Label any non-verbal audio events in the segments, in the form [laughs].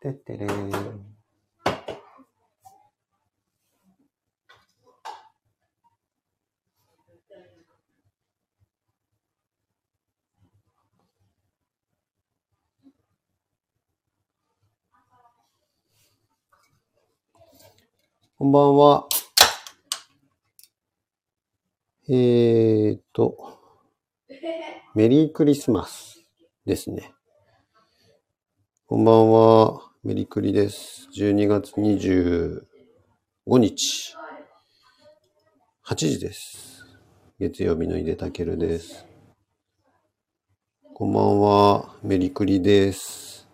てってれー。こんばんは。えーと、メリークリスマスですね。こんばんは。メリクリです。12月25日。8時です。月曜日の井出たけるです。こんばんは。メリクリです。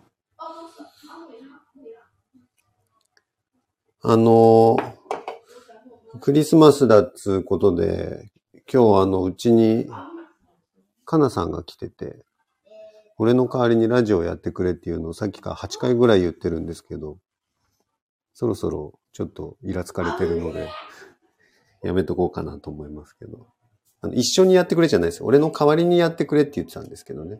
あの、クリスマスだっつうことで、今日あの、うちに、かなさんが来てて、俺の代わりにラジオやってくれっていうのをさっきから8回ぐらい言ってるんですけど、そろそろちょっとイラつかれてるので、やめとこうかなと思いますけど。あの一緒にやってくれじゃないです。俺の代わりにやってくれって言ってたんですけどね。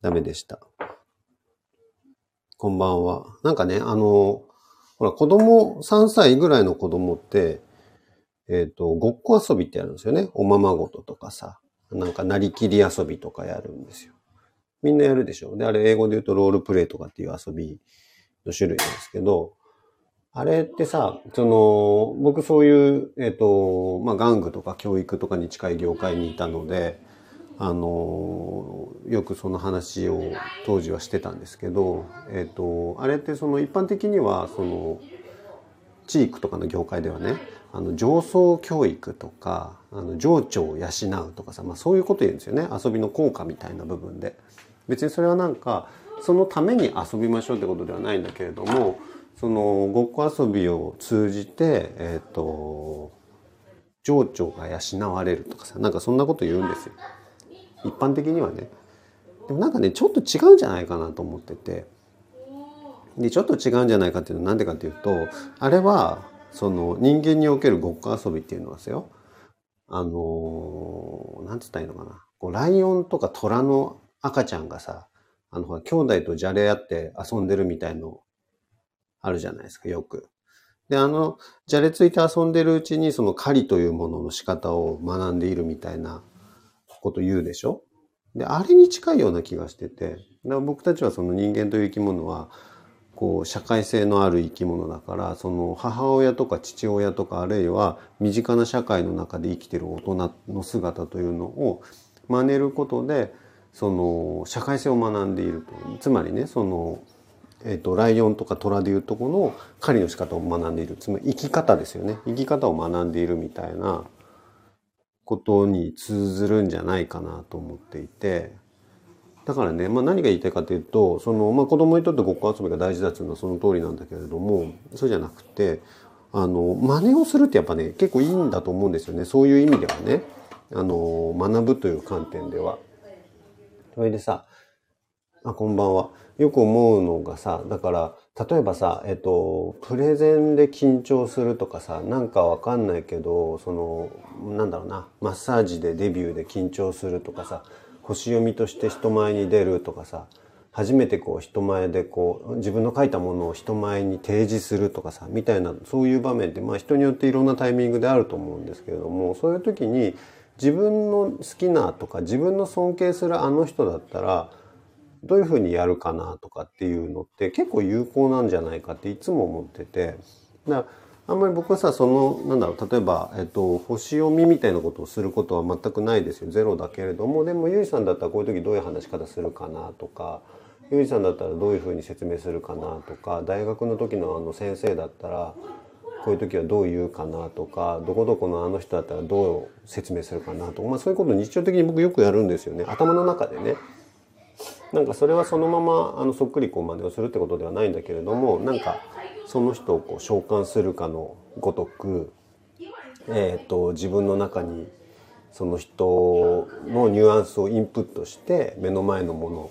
ダメでした。こんばんは。なんかね、あの、ほら、子供、3歳ぐらいの子供って、えっ、と、ごっこ遊びってやるんですよね。おままごととかさ。なんか、なりきり遊びとかやるんですよ。みんなやるでしょ。で、あれ、英語で言うとロールプレイとかっていう遊びの種類なんですけど、あれってさ、その、僕そういう、えっ、と、まあ、玩具とか教育とかに近い業界にいたので、あの、よくその話を当時はしてたんですけど、えっ、と、あれってその一般的には、その、地域とかの業界ではね、あの、上層教育とか、あの、情緒を養うとかさ、まあそういうこと言うんですよね。遊びの効果みたいな部分で。別にそれはなんか、そのために遊びましょうってことではないんだけれども、その、ごっこ遊びを通じて、えっ、と、情緒が養われるとかさ、なんかそんなこと言うんですよ。一般的にはね。でもなんかね、ちょっと違うんじゃないかなと思ってて。で、ちょっと違うんじゃないかっていうのはなんでかっていうと、あれは、その人間におけるごっこ遊びっていうのはですよ、あのー、なんつったらいいのかな。こう、ライオンとか虎の赤ちゃんがさ、あの、兄弟とじゃれ合って遊んでるみたいの、あるじゃないですか、よく。で、あの、じゃれついて遊んでるうちに、その狩りというものの仕方を学んでいるみたいなこと言うでしょ？で、あれに近いような気がしてて、だから僕たちはその人間という生き物は、こう、社会性のある生き物だから、その母親とか父親とか、あるいは身近な社会の中で生きてる大人の姿というのを真似ることで、その、社会性を学んでいると。つまりね、その、えっ、と、ライオンとか虎でいうとこの狩りの仕方を学んでいる。つまり生き方ですよね。生き方を学んでいるみたいなことに通ずるんじゃないかなと思っていて、だからね、まあ何が言いたいかというと、その、まあ子供にとってごっこ遊びが大事だっていうのはその通りなんだけれども、そうじゃなくて、あの、真似をするってやっぱね、結構いいんだと思うんですよね。そういう意味ではね。あの、学ぶという観点では。それでさ、あ、こんばんは。よく思うのがさ、だから、例えばさ、えっと、プレゼンで緊張するとかさ、なんかわかんないけど、その、なんだろうな、マッサージでデビューで緊張するとかさ、星読みとして人前に出るとかさ、初めてこう人前でこう、自分の書いたものを人前に提示するとかさ、みたいな、そういう場面って、まあ人によっていろんなタイミングであると思うんですけれども、そういう時に自分の好きなとか、自分の尊敬するあの人だったら、どういうふうにやるかなとかっていうのって結構有効なんじゃないかっていつも思ってて。だからあんまり僕はさ、その、なんだろう、例えば、えっと、星読みみたいなことをすることは全くないですよ。ゼロだけれども、でも、ゆいさんだったらこういう時どういう話し方するかなとか、ゆいさんだったらどういうふうに説明するかなとか、大学の時のあの先生だったら、こういう時はどう言うかなとか、どこどこのあの人だったらどう説明するかなとか、まあそういうことを日常的に僕よくやるんですよね。頭の中でね。なんかそれはそのままあのそっくりこう真似をするってことではないんだけれどもなんかその人をこう召喚するかのごとく、えー、と自分の中にその人のニュアンスをインプットして目の前のもの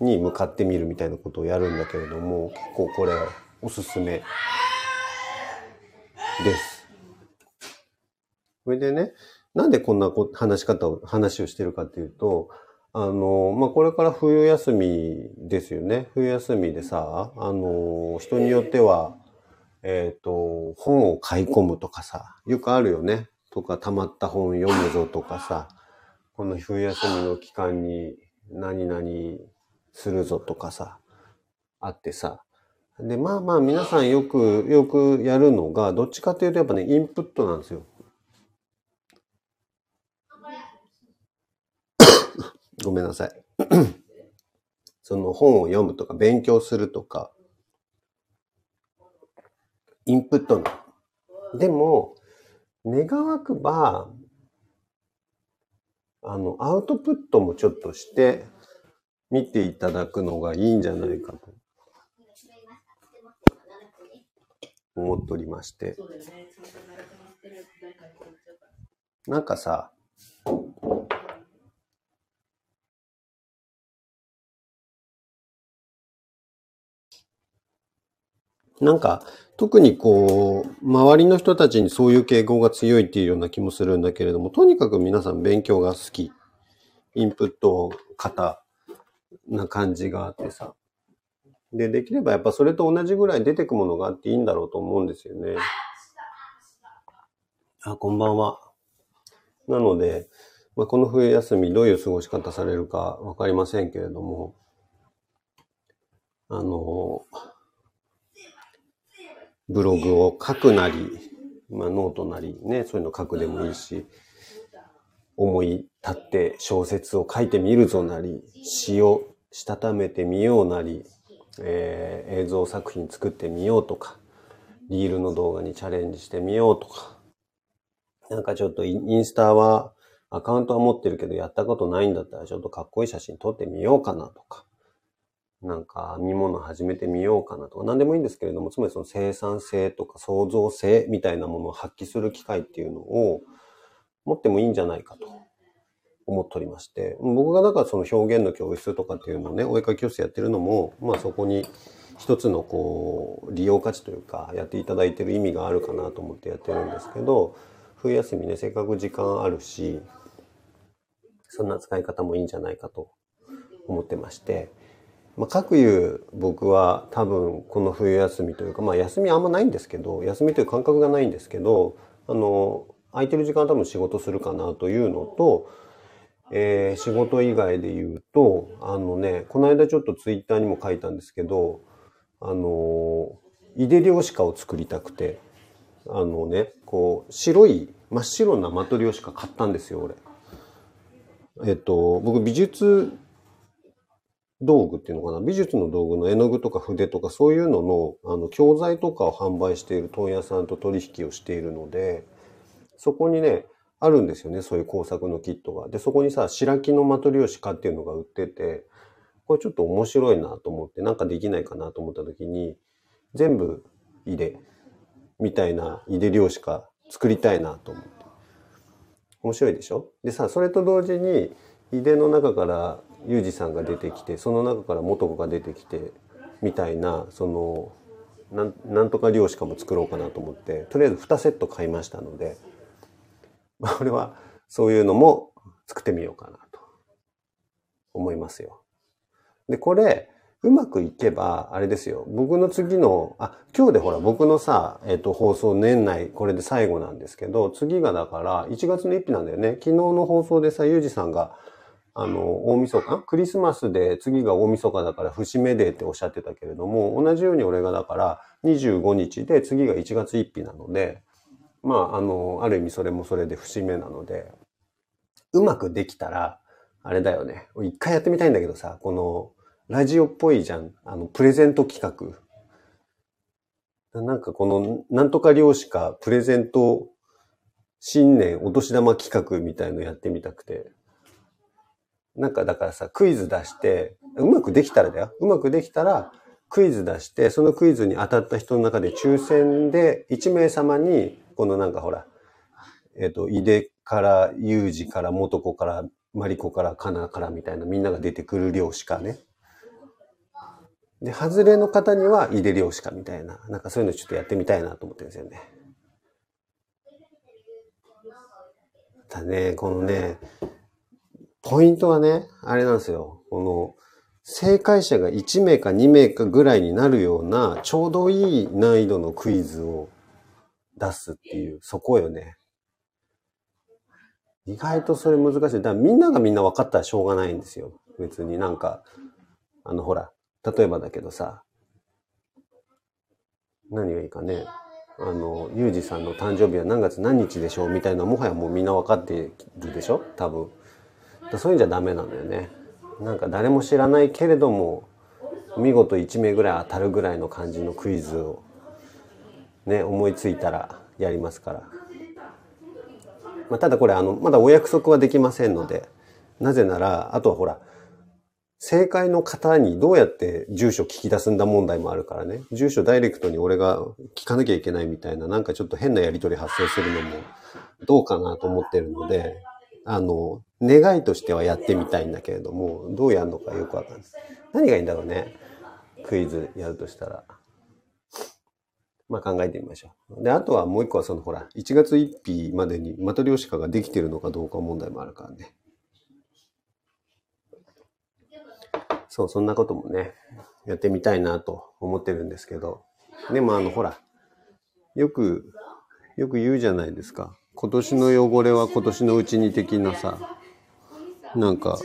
に向かってみるみたいなことをやるんだけれども結構これおすすめです。それでねなんでこんなこ話し方を話をしてるかっていうとあの、まあ、これから冬休みですよね。冬休みでさ、あの、人によっては、えっ、と、本を買い込むとかさ、よくあるよね。とか、溜まった本読むぞとかさ、この冬休みの期間に何々するぞとかさ、あってさ。で、まあまあ皆さんよく、よくやるのが、どっちかというとやっぱね、インプットなんですよ。ごめんなさい。[clears throat] その本を読むとか勉強するとか、インプットの。でも、願わくば、あの、アウトプットもちょっとして見ていただくのがいいんじゃないかと思っておりまして。なんかさ、なんか、特にこう、周りの人たちにそういう傾向が強いっていうような気もするんだけれども、とにかく皆さん勉強が好き。インプット型な感じがあってさ。で、できればやっぱそれと同じぐらい出てくものがあっていいんだろうと思うんですよね。あ、こんばんは。なので、まあ、この冬休みどういう過ごし方されるかわかりませんけれども、あの、ブログを書くなり、まあ、ノートなりね、そういうの書くでもいいし、思い立って小説を書いてみるぞなり、詩をしたためてみようなり、えー、映像作品作ってみようとか、リールの動画にチャレンジしてみようとか、なんかちょっとインスタはアカウントは持ってるけどやったことないんだったらちょっとかっこいい写真撮ってみようかなとか、なんか編み物始めてみようかなとか、何でもいいんですけれども、つまりその生産性とか創造性みたいなものを発揮する機会っていうのを持ってもいいんじゃないかと思っておりまして、僕がだからその表現の教室とかっていうのをね、お絵かき教室やってるのも、まあそこに一つのこう、利用価値というか、やっていただいてる意味があるかなと思ってやってるんですけど、冬休みね、せっかく時間あるし、そんな使い方もいいんじゃないかと思ってまして、まあ、各いう僕は多分この冬休みというか、まあ休みあんまないんですけど、休みという感覚がないんですけど、あの、空いてる時間多分仕事するかなというのと、えー、仕事以外で言うと、あのね、この間ちょっとツイッターにも書いたんですけど、あの、イデリオシカを作りたくて、あのね、こう、白い、真っ白なマトリオシカ買ったんですよ、俺。えっと、僕美術道具っていうのかな？美術の道具の絵の具とか筆とかそういうののあの教材とかを販売している問屋さんと取引をしているのでそこにねあるんですよねそういう工作のキットが。でそこにさ白木のマトリョーシカっていうのが売っててこれちょっと面白いなと思ってなんかできないかなと思った時に全部入れみたいな入れ量しか作りたいなと思って。面白いでしょ？でさそれと同時に井出の中からユージさんが出てきてその中から元子が出てきてみたいなそのなんなんとか漁師かも作ろうかなと思ってとりあえず2セット買いましたので、まあ、俺はそういうのも作ってみようかなと思いますよ。でこれうまくいけば、あれですよ。僕の次の、あ、今日でほら、僕のさ、えっ、と、放送年内、これで最後なんですけど、次がだから、1月の1日なんだよね。昨日の放送でさ、ゆうじさんが、あの、大晦日？クリスマスで次が大晦日だから節目でっておっしゃってたけれども、同じように俺がだから25日で次が1月1日なので、まあ、あの、ある意味それもそれで節目なので、うまくできたら、あれだよね。一回やってみたいんだけどさ、この、ラジオっぽいじゃん。あの、プレゼント企画。なんかこの、なんとか漁師か、プレゼント、新年お年玉企画みたいのやってみたくて。なんかだからさ、クイズ出して、うまくできたらだよ。うまくできたら、クイズ出して、そのクイズに当たった人の中で抽選で1名様に、このなんかほら、えっ、ー、と、井出から、裕二から、元子から、マリコから、カナからみたいなみんなが出てくる量しかね。で、外れの方には井出量しかみたいな、なんかそういうのちょっとやってみたいなと思ってるんですよね。だね、このね、ポイントはね、あれなんですよ。この、正解者が1名か2名かぐらいになるような、ちょうどいい難易度のクイズを出すっていう、そこよね。意外とそれ難しい。だからみんながみんな分かったらしょうがないんですよ。別になんか、あのほら、例えばだけどさ、何がいいかね。あの、ゆうじさんの誕生日は何月何日でしょうみたいな、もはやもうみんな分かってるでしょ？多分。そういうんじゃダメなんだよね。なんか誰も知らないけれども、見事1名ぐらい当たるぐらいの感じのクイズをね、思いついたらやりますから。まあ、ただこれあの、まだお約束はできませんので、なぜなら、あとはほら、正解の方にどうやって住所聞き出すんだ問題もあるからね。住所ダイレクトに俺が聞かなきゃいけないみたいな、なんかちょっと変なやりとり発生するのもどうかなと思ってるので、あの、願いとしてはやってみたいんだけれども、どうやるのかよくわかんない。何がいいんだろうね。クイズやるとしたら。まあ考えてみましょう。で、あとはもう一個はそのほら、1月1日までにマトリョーシカができてるのかどうか問題もあるからね。そう、そんなこともね、やってみたいなと思ってるんですけど。でもあの、ほら、よく、よく言うじゃないですか。今年の汚れは今年のうちに的なさ、なんか、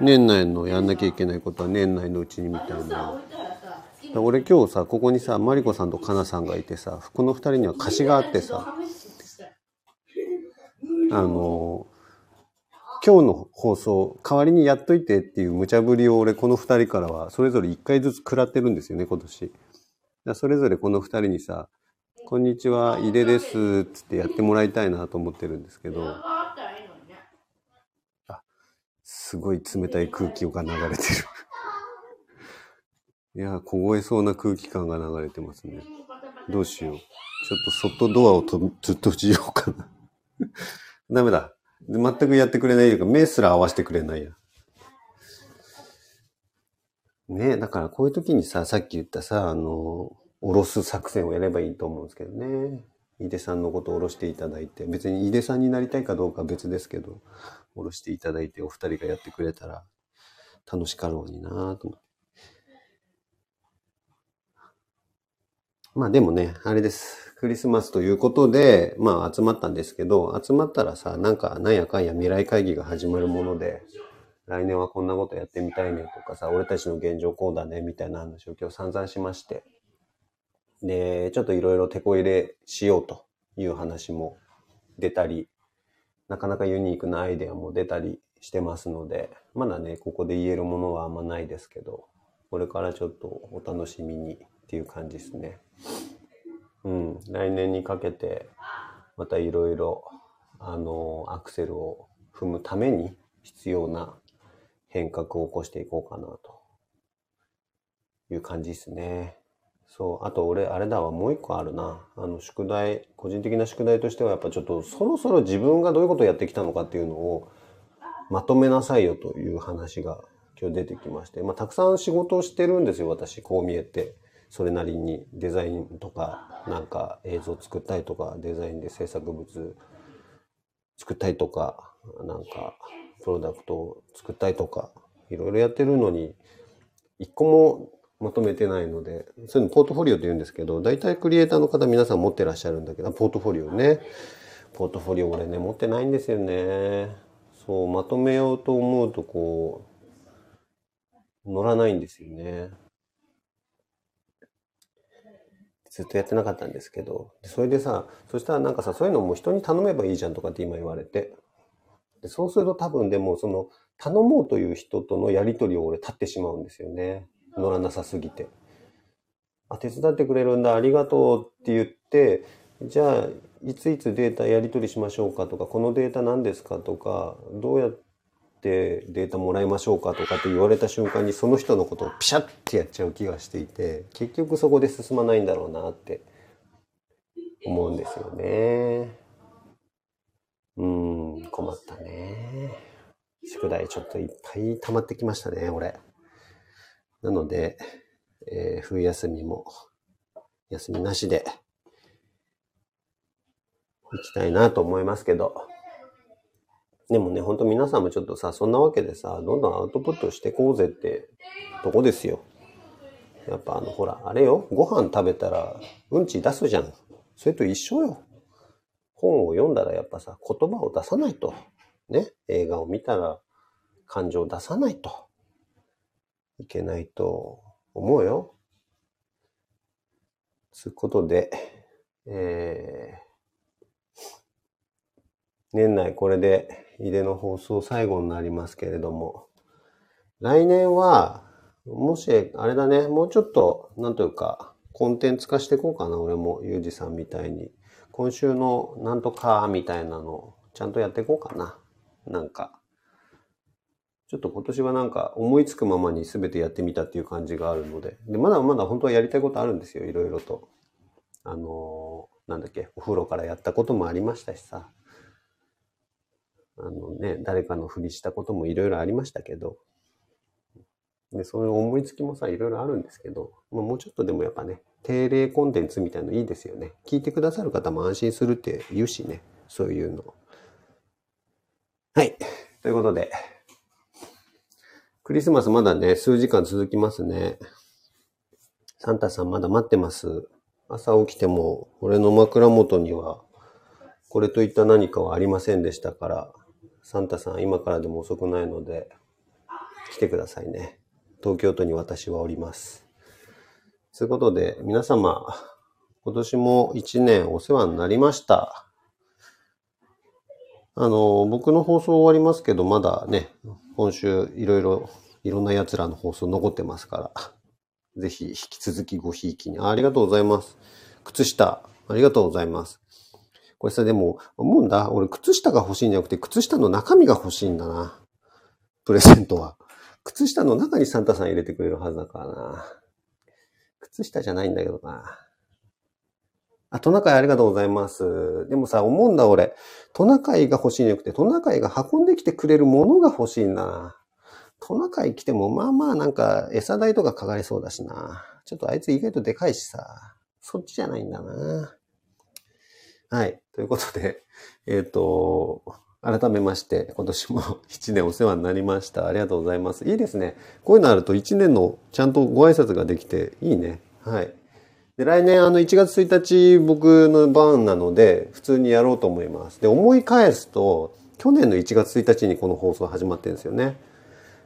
年内のやんなきゃいけないことは年内のうちにみたいな。俺今日さ、ここにさ、マリコさんとカナさんがいてさ、この二人には貸しがあってさ、あの、今日の放送、代わりにやっといてっていう無茶ぶりを俺、この二人からは、それぞれ一回ずつ食らってるんですよね、今年。それぞれこの二人にさ、こんにちは、井出です、つってやってもらいたいなと思ってるんですけど、あ、すごい冷たい空気が流れてるいや、凍えそうな空気感が流れてますね。どうしよう。ちょっと外ドアをとずっと閉じようかな [laughs] ダメだ。全くやってくれないというか、目すら合わせてくれないや。ねだからこういう時にさ、さっき言ったさ、あの、おろす作戦をやればいいと思うんですけどね。井出さんのことをおろしていただいて、別に井出さんになりたいかどうかは別ですけど、おろしていただいてお二人がやってくれたら楽しかろうになと思って。まあでもね、あれです。クリスマスということで、まあ集まったんですけど、集まったらさ、なんかなんやかんや未来会議が始まるもので、来年はこんなことやってみたいねとかさ、俺たちの現状こうだねみたいな話を今日散々しまして、で、ちょっといろいろ手こ入れしようという話も出たり、なかなかユニークなアイデアも出たりしてますので、まだね、ここで言えるものはあんまないですけど、これからちょっとお楽しみにっていう感じですね。うん、来年にかけて、またいろいろ、あの、アクセルを踏むために必要な変革を起こしていこうかなという感じですね。そう。あと俺、あれだわ、もう一個あるな。あの、宿題、個人的な宿題としてはやっぱちょっとそろそろ自分がどういうことをやってきたのかっていうのをまとめなさいよという話が今日出てきまして。まあ、たくさん仕事をしてるんですよ、私、こう見えて。それなりにデザインとか、なんか映像作ったりとか、デザインで制作物作ったりとか、なんかプロダクトを作ったりとか、いろいろやってるのに、一個もまとめてないので、そういうのポートフォリオって言うんですけど、大体クリエイターの方皆さん持ってらっしゃるんだけど、ポートフォリオね。ポートフォリオ俺ね、持ってないんですよね。そう、まとめようと思うとこう、乗らないんですよね。ずっとやってなかったんですけど、それでさ、そしたらなんかさ、そういうのも人に頼めばいいじゃんとかって今言われて。でそうすると多分でも、その、頼もうという人とのやりとりを俺立ってしまうんですよね。乗らなさすぎて。あ、手伝ってくれるんだ、ありがとうって言って、じゃあ、いついつデータやり取りしましょうかとか、このデータ何ですかとか、どうやってデータもらいましょうかとかって言われた瞬間にその人のことをピシャッてやっちゃう気がしていて、結局そこで進まないんだろうなって思うんですよね。うん、困ったね。宿題ちょっといっぱい溜まってきましたね、俺。なので、えー、冬休みも休みなしで行きたいなと思いますけど、でもね、ほんと皆さんもちょっとさ、そんなわけでさ、どんどんアウトプットしてこうぜってとこですよ。やっぱあの、ほら、あれよ、ご飯食べたらうんち出すじゃん。それと一緒よ。本を読んだらやっぱさ、言葉を出さないと。ね。映画を見たら感情を出さないと。いけないと思うよ。つうことで、えー、年内これで井出の放送最後になりますけれども、来年は、もし、あれだね、もうちょっと、なんというか、コンテンツ化していこうかな、俺も、ゆうじさんみたいに。今週のなんとか、みたいなの、ちゃんとやっていこうかな。なんか。ちょっと今年はなんか思いつくままに全てやってみたっていう感じがあるので。で、まだまだ本当はやりたいことあるんですよ、いろいろと。あのー、なんだっけ、お風呂からやったこともありましたしさ。あのね、誰かのふりしたこともいろいろありましたけど。で、そういう思いつきもさ、いろいろあるんですけど、まあ、もうちょっとでもやっぱね、定例コンテンツみたいのいいですよね。聞いてくださる方も安心するって言うしね。そういうの。はい。ということで、クリスマスまだね、数時間続きますね。サンタさんまだ待ってます。朝起きても、俺の枕元には、これといった何かはありませんでしたから、サンタさん今からでも遅くないので、来てくださいね。東京都に私はおります。ということで、皆様、今年も一年お世話になりました。あの、僕の放送終わりますけど、まだね、今週いろいろ、いろんな奴らの放送残ってますから、[laughs] ぜひ引き続きごひいきにあ。ありがとうございます。靴下、ありがとうございます。これさ、でも、思うんだ。俺、靴下が欲しいんじゃなくて、靴下の中身が欲しいんだな。プレゼントは。靴下の中にサンタさん入れてくれるはずだからな。靴下じゃないんだけどな。あ、トナカイありがとうございます。でもさ、思うんだ俺。トナカイが欲しいんじゃなくて、トナカイが運んできてくれるものが欲しいんだな。トナカイ来ても、まあまあなんか餌代とかかかりそうだしな。ちょっとあいつ意外とでかいしさ。そっちじゃないんだな。はい。ということで、えっ、ー、と、改めまして、今年も [laughs] 一年お世話になりました。ありがとうございます。いいですね。こういうのあると一年のちゃんとご挨拶ができていいね。はい。で、来年あの1月1日僕の番なので、普通にやろうと思います。で、思い返すと、去年の1月1日にこの放送始まってるんですよね。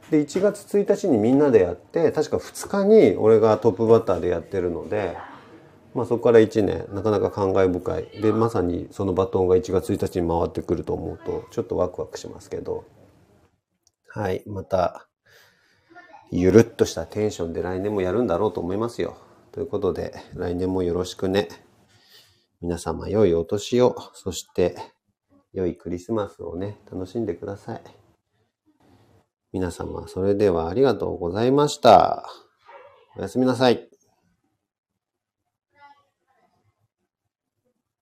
で、1月1日にみんなでやって、確か2日に俺がトップバッターでやってるので、まあそこから1年、なかなか感慨深い。で、まさにそのバトンが1月1日に回ってくると思うと、ちょっとワクワクしますけど。はい、また、ゆるっとしたテンションで来年もやるんだろうと思いますよ。ということで、来年もよろしくね。皆様良いお年を、そして良いクリスマスをね、楽しんでください。皆様、それではありがとうございました。おやすみなさい。